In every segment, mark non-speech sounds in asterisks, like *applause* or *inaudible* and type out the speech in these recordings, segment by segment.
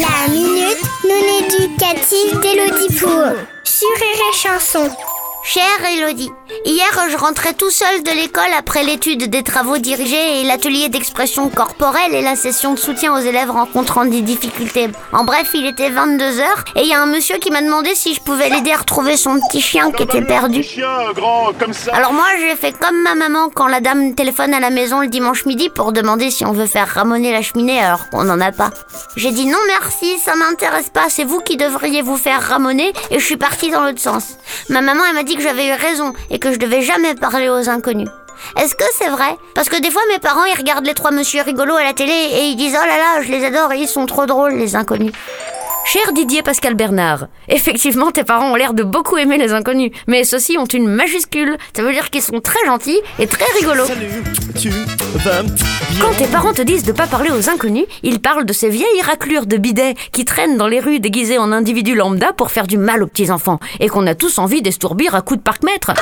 La minute non éducative d'Elodie Pour sur Rire et Chanson. Chère Elodie, hier je rentrais tout seul de l'école après l'étude des travaux dirigés et l'atelier d'expression corporelle et la session de soutien aux élèves rencontrant des difficultés. En bref, il était 22h et il y a un monsieur qui m'a demandé si je pouvais l'aider à retrouver son petit chien qui était perdu. Alors moi j'ai fait comme ma maman quand la dame téléphone à la maison le dimanche midi pour demander si on veut faire ramoner la cheminée alors qu'on n'en a pas. J'ai dit non merci, ça m'intéresse pas, c'est vous qui devriez vous faire ramoner et je suis partie dans l'autre sens. Ma maman elle m'a dit que j'avais eu raison et que je devais jamais parler aux inconnus. Est-ce que c'est vrai? Parce que des fois mes parents ils regardent les trois monsieur rigolos à la télé et ils disent oh là là je les adore et ils sont trop drôles les inconnus. Cher Didier Pascal Bernard, effectivement tes parents ont l'air de beaucoup aimer les inconnus, mais ceux-ci ont une majuscule, ça veut dire qu'ils sont très gentils et très rigolos. Quand tes parents te disent de pas parler aux inconnus, ils parlent de ces vieilles raclures de bidets qui traînent dans les rues déguisées en individus lambda pour faire du mal aux petits-enfants et qu'on a tous envie d'estourbir à coups de parc-mètre.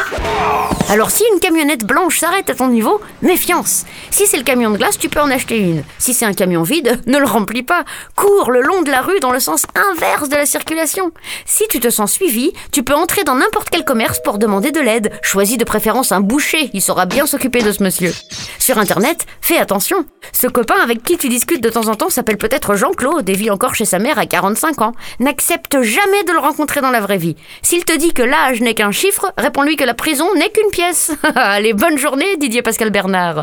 Alors si une camionnette blanche s'arrête à ton niveau, méfiance. Si c'est le camion de glace, tu peux en acheter une. Si c'est un camion vide, *laughs* ne le remplis pas. Cours le long de la rue dans le sens inverse de la circulation. Si tu te sens suivi, tu peux entrer dans n'importe quel commerce pour demander de l'aide. Choisis de préférence un boucher, il saura bien s'occuper de ce monsieur. Sur internet, fais attention. Ce copain avec qui tu discutes de temps en temps s'appelle peut-être Jean-Claude et vit encore chez sa mère à 45 ans. N'accepte jamais de le rencontrer dans la vraie vie. S'il te dit que l'âge n'est qu'un chiffre, réponds-lui que la prison n'est qu'une pièce. *laughs* Allez, bonne journée Didier Pascal Bernard.